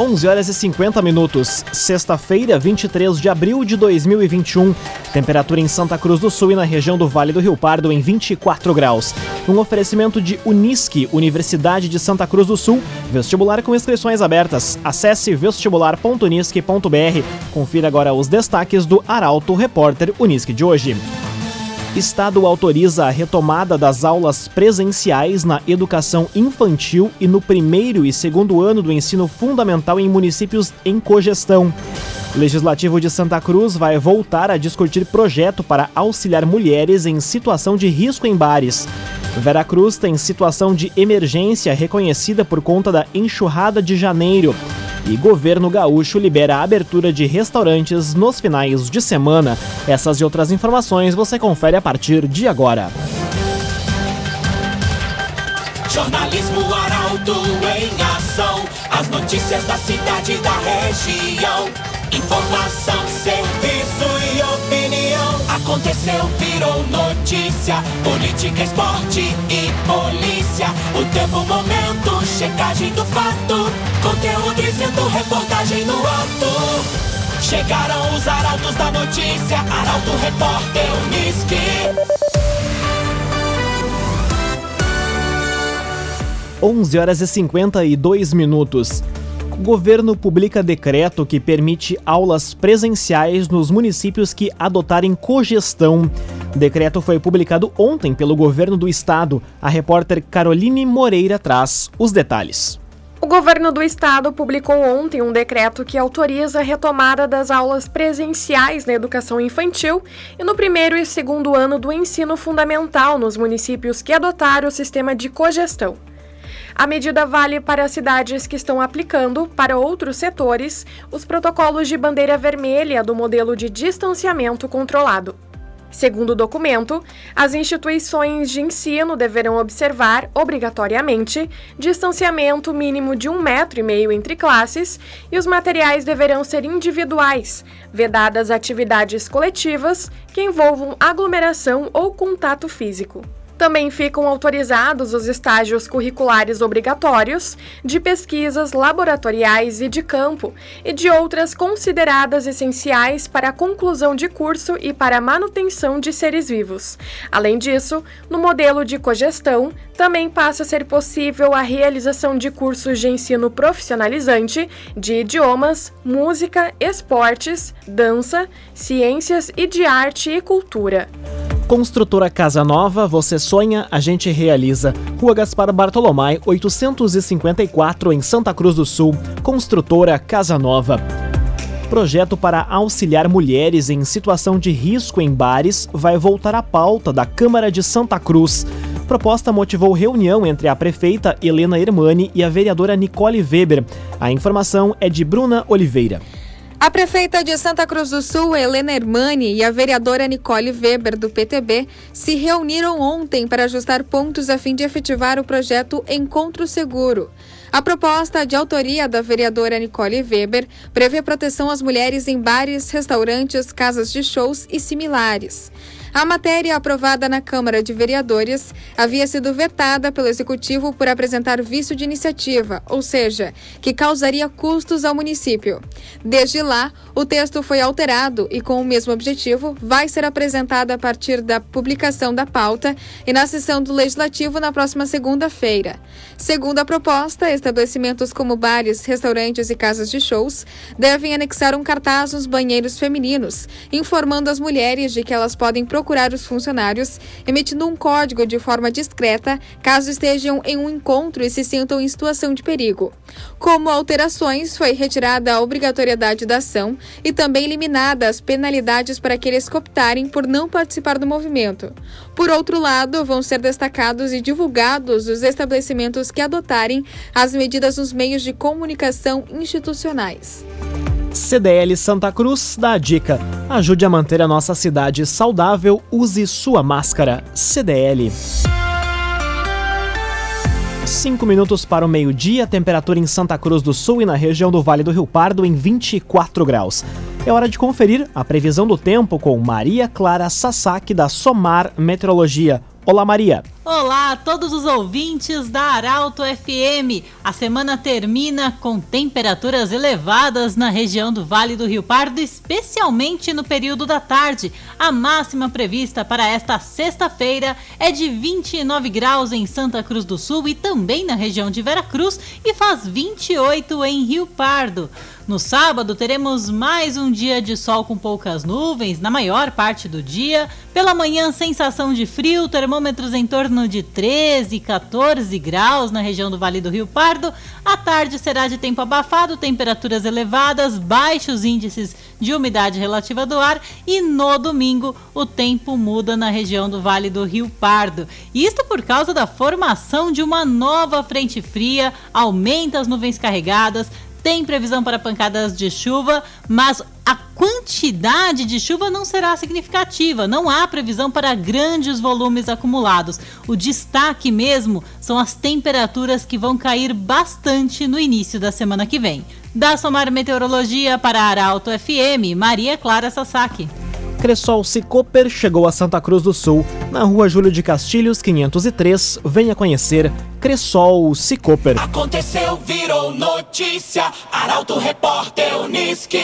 11 horas e 50 minutos, sexta-feira, 23 de abril de 2021. Temperatura em Santa Cruz do Sul e na região do Vale do Rio Pardo em 24 graus. Um oferecimento de Unisque, Universidade de Santa Cruz do Sul. Vestibular com inscrições abertas. Acesse vestibular.unisque.br. Confira agora os destaques do Arauto Repórter Unisque de hoje. Estado autoriza a retomada das aulas presenciais na educação infantil e no primeiro e segundo ano do ensino fundamental em municípios em cogestão. Legislativo de Santa Cruz vai voltar a discutir projeto para auxiliar mulheres em situação de risco em bares. Veracruz tem situação de emergência reconhecida por conta da enxurrada de janeiro. E governo gaúcho libera a abertura de restaurantes nos finais de semana. Essas e outras informações você confere a partir de agora. Jornalismo Arauto em ação. As notícias da cidade e da região. Informação, serviço e opinião. Aconteceu, virou notícia. Política, esporte e polícia. O tempo, momento, checagem do fato. Conteúdo Chegaram os arautos da notícia. Arauto, repórter, Unisque. 11 horas e 52 minutos. O governo publica decreto que permite aulas presenciais nos municípios que adotarem cogestão. O decreto foi publicado ontem pelo governo do estado. A repórter Caroline Moreira traz os detalhes. O governo do estado publicou ontem um decreto que autoriza a retomada das aulas presenciais na educação infantil e no primeiro e segundo ano do ensino fundamental nos municípios que adotaram o sistema de cogestão. A medida vale para cidades que estão aplicando, para outros setores, os protocolos de bandeira vermelha do modelo de distanciamento controlado. Segundo o documento, as instituições de ensino deverão observar, obrigatoriamente, distanciamento mínimo de um metro e meio entre classes e os materiais deverão ser individuais, vedadas atividades coletivas que envolvam aglomeração ou contato físico. Também ficam autorizados os estágios curriculares obrigatórios, de pesquisas laboratoriais e de campo, e de outras consideradas essenciais para a conclusão de curso e para a manutenção de seres vivos. Além disso, no modelo de cogestão, também passa a ser possível a realização de cursos de ensino profissionalizante de idiomas, música, esportes, dança, ciências e de arte e cultura. Construtora Casa Nova, você sonha, a gente realiza. Rua Gaspar Bartolomai, 854, em Santa Cruz do Sul. Construtora Casa Nova. Projeto para auxiliar mulheres em situação de risco em bares vai voltar à pauta da Câmara de Santa Cruz. Proposta motivou reunião entre a prefeita Helena Hermani e a vereadora Nicole Weber. A informação é de Bruna Oliveira. A prefeita de Santa Cruz do Sul, Helena Hermani, e a vereadora Nicole Weber, do PTB, se reuniram ontem para ajustar pontos a fim de efetivar o projeto Encontro Seguro. A proposta, de autoria da vereadora Nicole Weber, prevê proteção às mulheres em bares, restaurantes, casas de shows e similares. A matéria aprovada na Câmara de Vereadores havia sido vetada pelo Executivo por apresentar vício de iniciativa, ou seja, que causaria custos ao município. Desde lá, o texto foi alterado e, com o mesmo objetivo, vai ser apresentado a partir da publicação da pauta e na sessão do Legislativo na próxima segunda-feira. Segundo a proposta, estabelecimentos como bares, restaurantes e casas de shows devem anexar um cartaz nos banheiros femininos, informando as mulheres de que elas podem procurar os funcionários, emitindo um código de forma discreta caso estejam em um encontro e se sintam em situação de perigo. Como alterações, foi retirada a obrigatoriedade da ação e também eliminada as penalidades para aqueles que optarem por não participar do movimento. Por outro lado, vão ser destacados e divulgados os estabelecimentos que adotarem as medidas nos meios de comunicação institucionais. CDL Santa Cruz dá a dica: ajude a manter a nossa cidade saudável, use sua máscara. CDL. 5 minutos para o meio-dia, temperatura em Santa Cruz do Sul e na região do Vale do Rio Pardo em 24 graus. É hora de conferir a previsão do tempo com Maria Clara Sasaki da Somar Meteorologia. Olá, Maria. Olá a todos os ouvintes da Arauto FM. A semana termina com temperaturas elevadas na região do Vale do Rio Pardo, especialmente no período da tarde. A máxima prevista para esta sexta-feira é de 29 graus em Santa Cruz do Sul e também na região de Veracruz e faz 28 em Rio Pardo. No sábado, teremos mais um dia de sol com poucas nuvens na maior parte do dia. Pela manhã, sensação de frio, termômetros em torno de 13, 14 graus na região do Vale do Rio Pardo. À tarde será de tempo abafado, temperaturas elevadas, baixos índices de umidade relativa do ar. E no domingo, o tempo muda na região do Vale do Rio Pardo. Isto por causa da formação de uma nova frente fria, aumenta as nuvens carregadas tem previsão para pancadas de chuva, mas a quantidade de chuva não será significativa. Não há previsão para grandes volumes acumulados. O destaque mesmo são as temperaturas que vão cair bastante no início da semana que vem. Da Somar Meteorologia para Arauto FM, Maria Clara Sasaki. Cressol Cicoper chegou a Santa Cruz do Sul, na rua Júlio de Castilhos, 503. Venha conhecer Cressol Cicoper. Aconteceu, virou notícia. Arauto Repórter Uniski.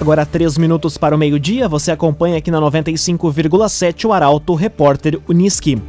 Agora, três minutos para o meio-dia, você acompanha aqui na 95,7 o Arauto Repórter Uniski.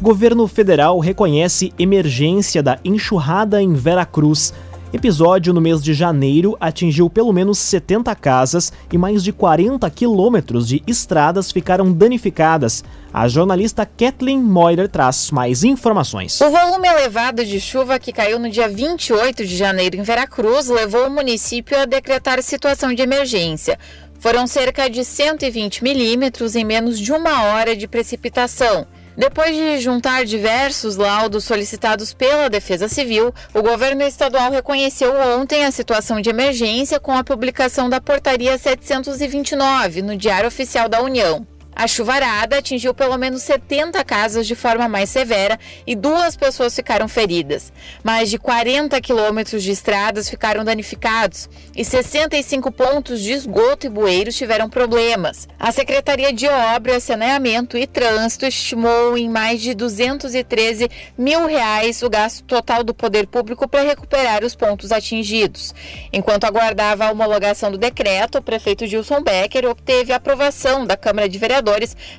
Governo federal reconhece emergência da enxurrada em Veracruz. Episódio no mês de janeiro atingiu pelo menos 70 casas e mais de 40 quilômetros de estradas ficaram danificadas. A jornalista Kathleen Moyer traz mais informações. O volume elevado de chuva que caiu no dia 28 de janeiro em Veracruz levou o município a decretar situação de emergência. Foram cerca de 120 milímetros em menos de uma hora de precipitação. Depois de juntar diversos laudos solicitados pela Defesa Civil, o governo estadual reconheceu ontem a situação de emergência com a publicação da Portaria 729 no Diário Oficial da União. A chuvarada atingiu pelo menos 70 casas de forma mais severa e duas pessoas ficaram feridas. Mais de 40 quilômetros de estradas ficaram danificados e 65 pontos de esgoto e bueiros tiveram problemas. A Secretaria de Obras, Saneamento e Trânsito estimou em mais de 213 mil reais o gasto total do poder público para recuperar os pontos atingidos. Enquanto aguardava a homologação do decreto, o prefeito Gilson Becker obteve a aprovação da Câmara de Vereadores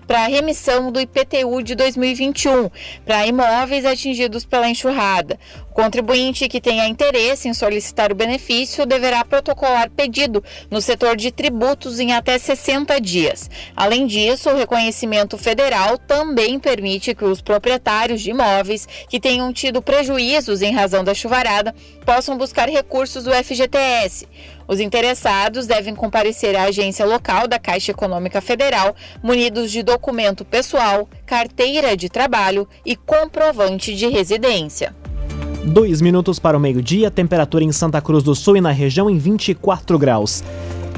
para a remissão do IPTU de 2021 para imóveis atingidos pela enxurrada. O contribuinte que tenha interesse em solicitar o benefício deverá protocolar pedido no setor de tributos em até 60 dias. Além disso, o reconhecimento federal também permite que os proprietários de imóveis que tenham tido prejuízos em razão da chuvarada possam buscar recursos do FGTS. Os interessados devem comparecer à agência local da Caixa Econômica Federal, munidos de documento pessoal, carteira de trabalho e comprovante de residência. Dois minutos para o meio-dia, temperatura em Santa Cruz do Sul e na região em 24 graus.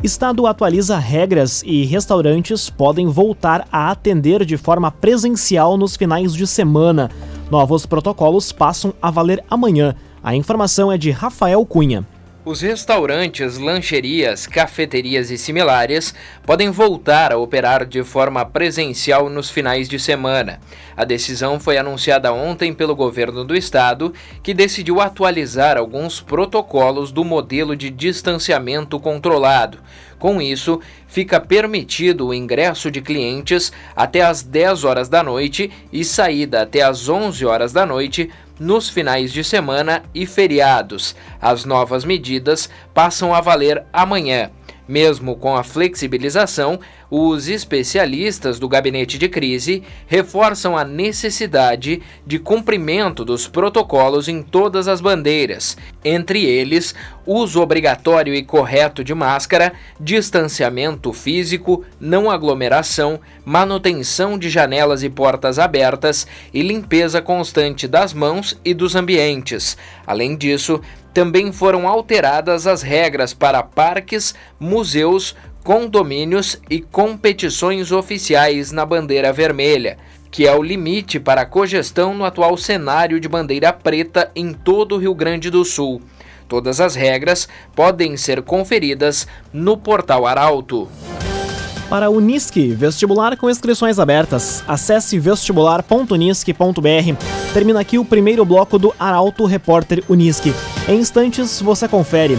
Estado atualiza regras e restaurantes podem voltar a atender de forma presencial nos finais de semana. Novos protocolos passam a valer amanhã. A informação é de Rafael Cunha. Os restaurantes, lancherias, cafeterias e similares podem voltar a operar de forma presencial nos finais de semana. A decisão foi anunciada ontem pelo governo do estado, que decidiu atualizar alguns protocolos do modelo de distanciamento controlado. Com isso, fica permitido o ingresso de clientes até às 10 horas da noite e saída até às 11 horas da noite nos finais de semana e feriados. As novas medidas passam a valer amanhã. Mesmo com a flexibilização, os especialistas do gabinete de crise reforçam a necessidade de cumprimento dos protocolos em todas as bandeiras, entre eles, uso obrigatório e correto de máscara, distanciamento físico, não aglomeração, manutenção de janelas e portas abertas e limpeza constante das mãos e dos ambientes. Além disso, também foram alteradas as regras para parques, museus, condomínios e competições oficiais na bandeira vermelha, que é o limite para a cogestão no atual cenário de bandeira preta em todo o Rio Grande do Sul. Todas as regras podem ser conferidas no portal Arauto. Para Unisque, vestibular com inscrições abertas. Acesse vestibular.unisque.br. Termina aqui o primeiro bloco do Arauto Repórter Unisque. Em instantes você confere.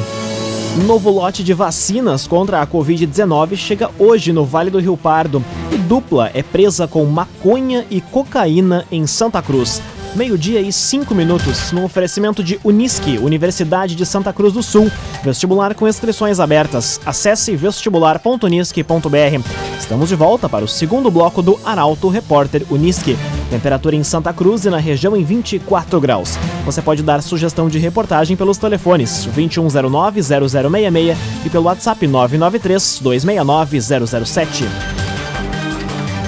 Novo lote de vacinas contra a Covid-19 chega hoje no Vale do Rio Pardo. E dupla é presa com maconha e cocaína em Santa Cruz meio-dia e cinco minutos, no oferecimento de Unisque, Universidade de Santa Cruz do Sul. Vestibular com inscrições abertas. Acesse vestibular.unisque.br. Estamos de volta para o segundo bloco do Arauto Repórter Unisque. Temperatura em Santa Cruz e na região em 24 graus. Você pode dar sugestão de reportagem pelos telefones 2109-0066 e pelo WhatsApp 993-269-007.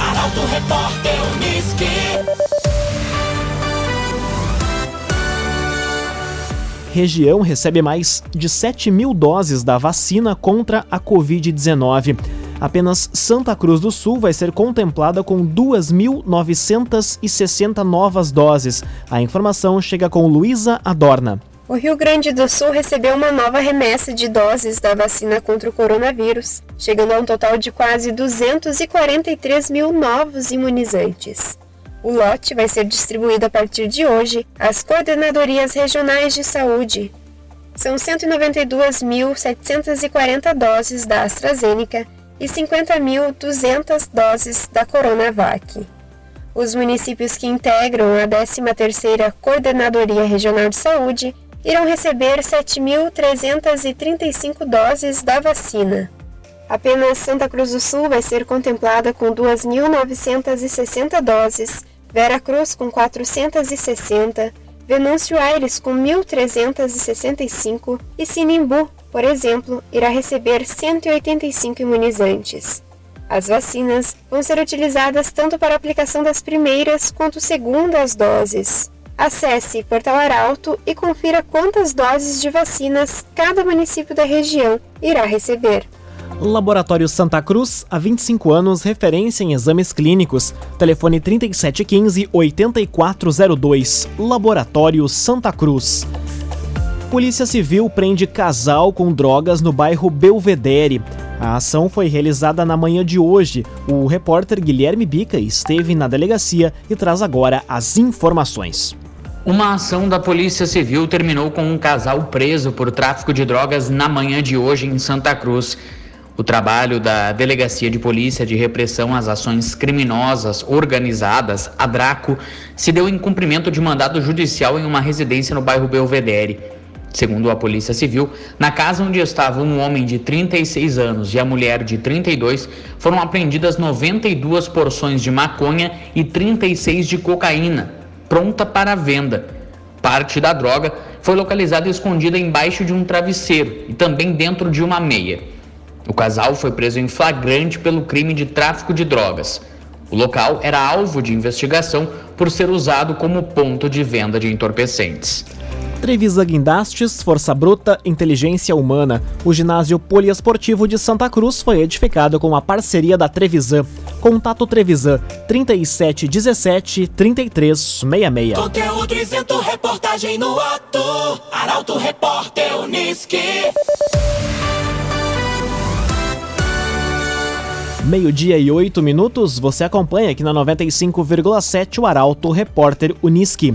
Arauto Repórter Unisque. região recebe mais de 7 mil doses da vacina contra a Covid-19. Apenas Santa Cruz do Sul vai ser contemplada com 2.960 novas doses. A informação chega com Luísa Adorna. O Rio Grande do Sul recebeu uma nova remessa de doses da vacina contra o coronavírus, chegando a um total de quase 243 mil novos imunizantes. O lote vai ser distribuído a partir de hoje às coordenadorias regionais de saúde. São 192.740 doses da AstraZeneca e 50.200 doses da Coronavac. Os municípios que integram a 13ª Coordenadoria Regional de Saúde irão receber 7.335 doses da vacina. Apenas Santa Cruz do Sul vai ser contemplada com 2.960 doses Vera Cruz com 460, Venâncio Aires com 1.365 e Sinimbu, por exemplo, irá receber 185 imunizantes. As vacinas vão ser utilizadas tanto para a aplicação das primeiras quanto segundas doses. Acesse Portal Arauto e confira quantas doses de vacinas cada município da região irá receber. Laboratório Santa Cruz, há 25 anos, referência em exames clínicos. Telefone 3715-8402. Laboratório Santa Cruz. Polícia Civil prende casal com drogas no bairro Belvedere. A ação foi realizada na manhã de hoje. O repórter Guilherme Bica esteve na delegacia e traz agora as informações. Uma ação da Polícia Civil terminou com um casal preso por tráfico de drogas na manhã de hoje em Santa Cruz. O trabalho da Delegacia de Polícia de Repressão às Ações Criminosas Organizadas, a DRACO, se deu em cumprimento de mandado judicial em uma residência no bairro Belvedere. Segundo a Polícia Civil, na casa onde estava um homem de 36 anos e a mulher de 32, foram apreendidas 92 porções de maconha e 36 de cocaína, pronta para venda. Parte da droga foi localizada escondida embaixo de um travesseiro e também dentro de uma meia. O casal foi preso em flagrante pelo crime de tráfico de drogas. O local era alvo de investigação por ser usado como ponto de venda de entorpecentes. Trevisa Guindastes, Força Bruta, Inteligência Humana. O ginásio poliesportivo de Santa Cruz foi edificado com a parceria da Trevisan. Contato Trevisan 3717 3366. Conteúdo isento, reportagem no ato. Arauto Repórter Uniski. Meio-dia e oito minutos, você acompanha aqui na 95,7 o Arauto Repórter Uniski.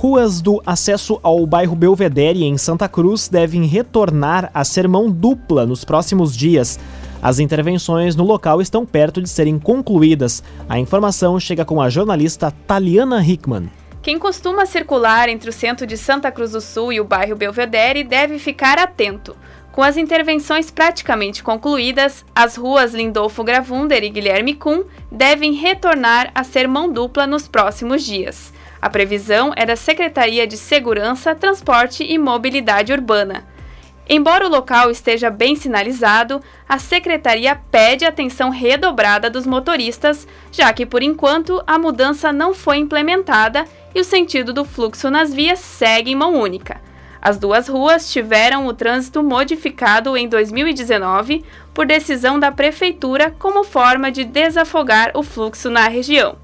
Ruas do acesso ao bairro Belvedere, em Santa Cruz, devem retornar a ser mão dupla nos próximos dias. As intervenções no local estão perto de serem concluídas. A informação chega com a jornalista Taliana Hickman. Quem costuma circular entre o centro de Santa Cruz do Sul e o bairro Belvedere deve ficar atento. Com as intervenções praticamente concluídas, as ruas Lindolfo Gravunder e Guilherme Kuhn devem retornar a ser mão dupla nos próximos dias. A previsão é da Secretaria de Segurança, Transporte e Mobilidade Urbana. Embora o local esteja bem sinalizado, a secretaria pede atenção redobrada dos motoristas, já que por enquanto a mudança não foi implementada e o sentido do fluxo nas vias segue em mão única. As duas ruas tiveram o trânsito modificado em 2019 por decisão da Prefeitura como forma de desafogar o fluxo na região.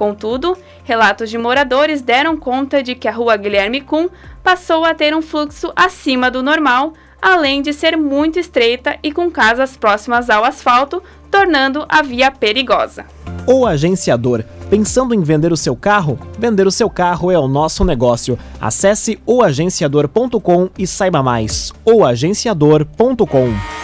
Contudo, relatos de moradores deram conta de que a rua Guilherme Kuhn passou a ter um fluxo acima do normal, além de ser muito estreita e com casas próximas ao asfalto, tornando a via perigosa. O agenciador. Pensando em vender o seu carro? Vender o seu carro é o nosso negócio. Acesse oagenciador.com e saiba mais. oagenciador.com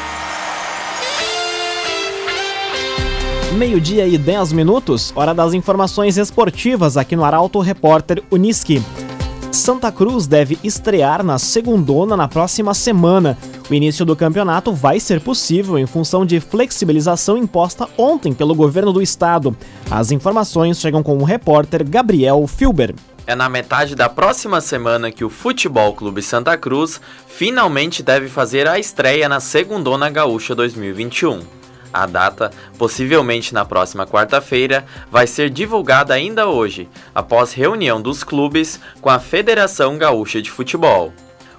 Meio-dia e 10 minutos, hora das informações esportivas aqui no Arauto Repórter Uniski. Santa Cruz deve estrear na segundona na próxima semana. O início do campeonato vai ser possível em função de flexibilização imposta ontem pelo governo do estado. As informações chegam com o repórter Gabriel Filber. É na metade da próxima semana que o Futebol Clube Santa Cruz finalmente deve fazer a estreia na Segundona Gaúcha 2021. A data, possivelmente na próxima quarta-feira, vai ser divulgada ainda hoje, após reunião dos clubes com a Federação Gaúcha de Futebol.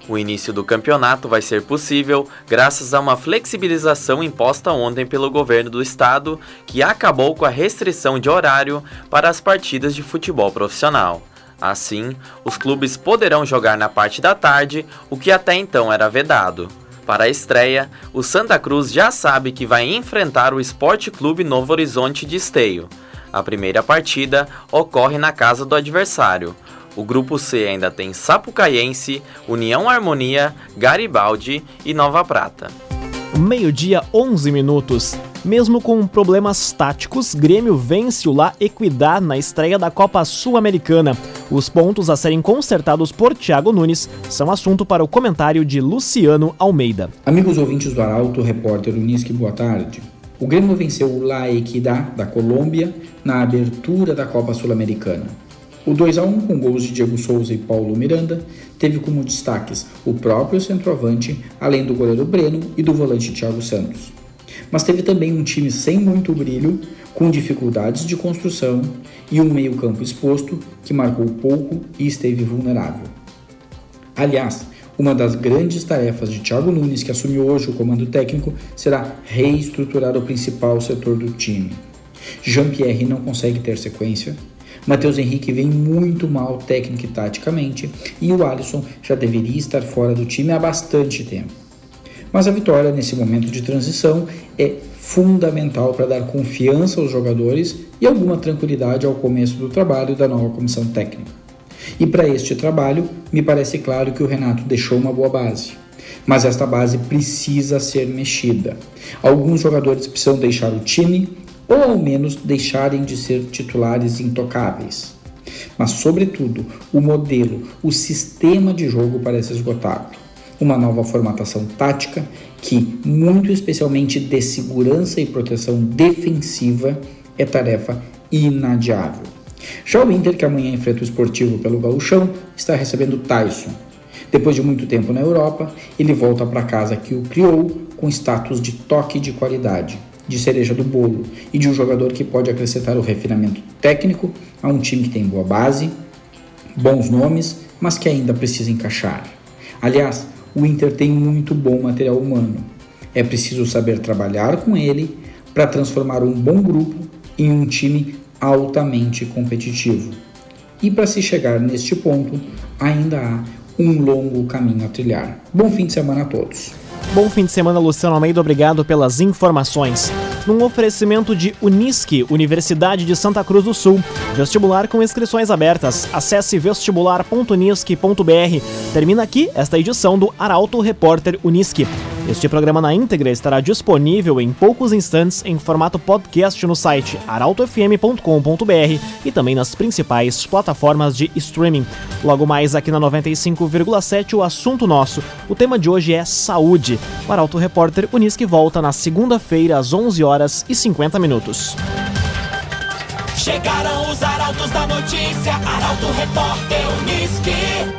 O início do campeonato vai ser possível graças a uma flexibilização imposta ontem pelo governo do estado, que acabou com a restrição de horário para as partidas de futebol profissional. Assim, os clubes poderão jogar na parte da tarde, o que até então era vedado. Para a estreia, o Santa Cruz já sabe que vai enfrentar o Esporte Clube Novo Horizonte de Esteio. A primeira partida ocorre na casa do adversário. O grupo C ainda tem Sapucaiense, União Harmonia, Garibaldi e Nova Prata. Meio-dia, 11 minutos. Mesmo com problemas táticos, Grêmio vence o La Equidad na estreia da Copa Sul-Americana. Os pontos a serem consertados por Thiago Nunes são assunto para o comentário de Luciano Almeida. Amigos ouvintes do Arauto, repórter Unisque, boa tarde. O Grêmio venceu o La Equidad da Colômbia na abertura da Copa Sul-Americana. O 2 a 1 com gols de Diego Souza e Paulo Miranda teve como destaques o próprio centroavante, além do goleiro Breno e do volante Thiago Santos. Mas teve também um time sem muito brilho, com dificuldades de construção e um meio-campo exposto que marcou pouco e esteve vulnerável. Aliás, uma das grandes tarefas de Thiago Nunes, que assumiu hoje o comando técnico, será reestruturar o principal setor do time. Jean-Pierre não consegue ter sequência, Matheus Henrique vem muito mal técnico e taticamente e o Alisson já deveria estar fora do time há bastante tempo. Mas a vitória nesse momento de transição é fundamental para dar confiança aos jogadores e alguma tranquilidade ao começo do trabalho da nova comissão técnica. E para este trabalho, me parece claro que o Renato deixou uma boa base. Mas esta base precisa ser mexida. Alguns jogadores precisam deixar o time ou ao menos deixarem de ser titulares intocáveis. Mas, sobretudo, o modelo, o sistema de jogo parece esgotado. Uma nova formatação tática que, muito especialmente de segurança e proteção defensiva, é tarefa inadiável. Já o Inter, que amanhã enfrenta o esportivo pelo gauchão, está recebendo Tyson. Depois de muito tempo na Europa, ele volta para casa que o criou com status de toque de qualidade de cereja do bolo e de um jogador que pode acrescentar o refinamento técnico a um time que tem boa base, bons nomes, mas que ainda precisa encaixar. Aliás, o Inter tem muito bom material humano. É preciso saber trabalhar com ele para transformar um bom grupo em um time altamente competitivo. E para se chegar neste ponto, ainda há um longo caminho a trilhar. Bom fim de semana a todos. Bom fim de semana, Luciano Almeida. Obrigado pelas informações. Num oferecimento de Unisque, Universidade de Santa Cruz do Sul. Vestibular com inscrições abertas. Acesse vestibular.unisque.br. Termina aqui esta edição do Arauto Repórter Unisque. Este programa na íntegra estará disponível em poucos instantes em formato podcast no site arautofm.com.br e também nas principais plataformas de streaming. Logo mais aqui na 95,7 o assunto nosso. O tema de hoje é saúde. O Arauto Repórter Unisque volta na segunda-feira às 11 horas e 50 minutos. Chegaram os arautos da notícia, Arauto Repórter Unisque.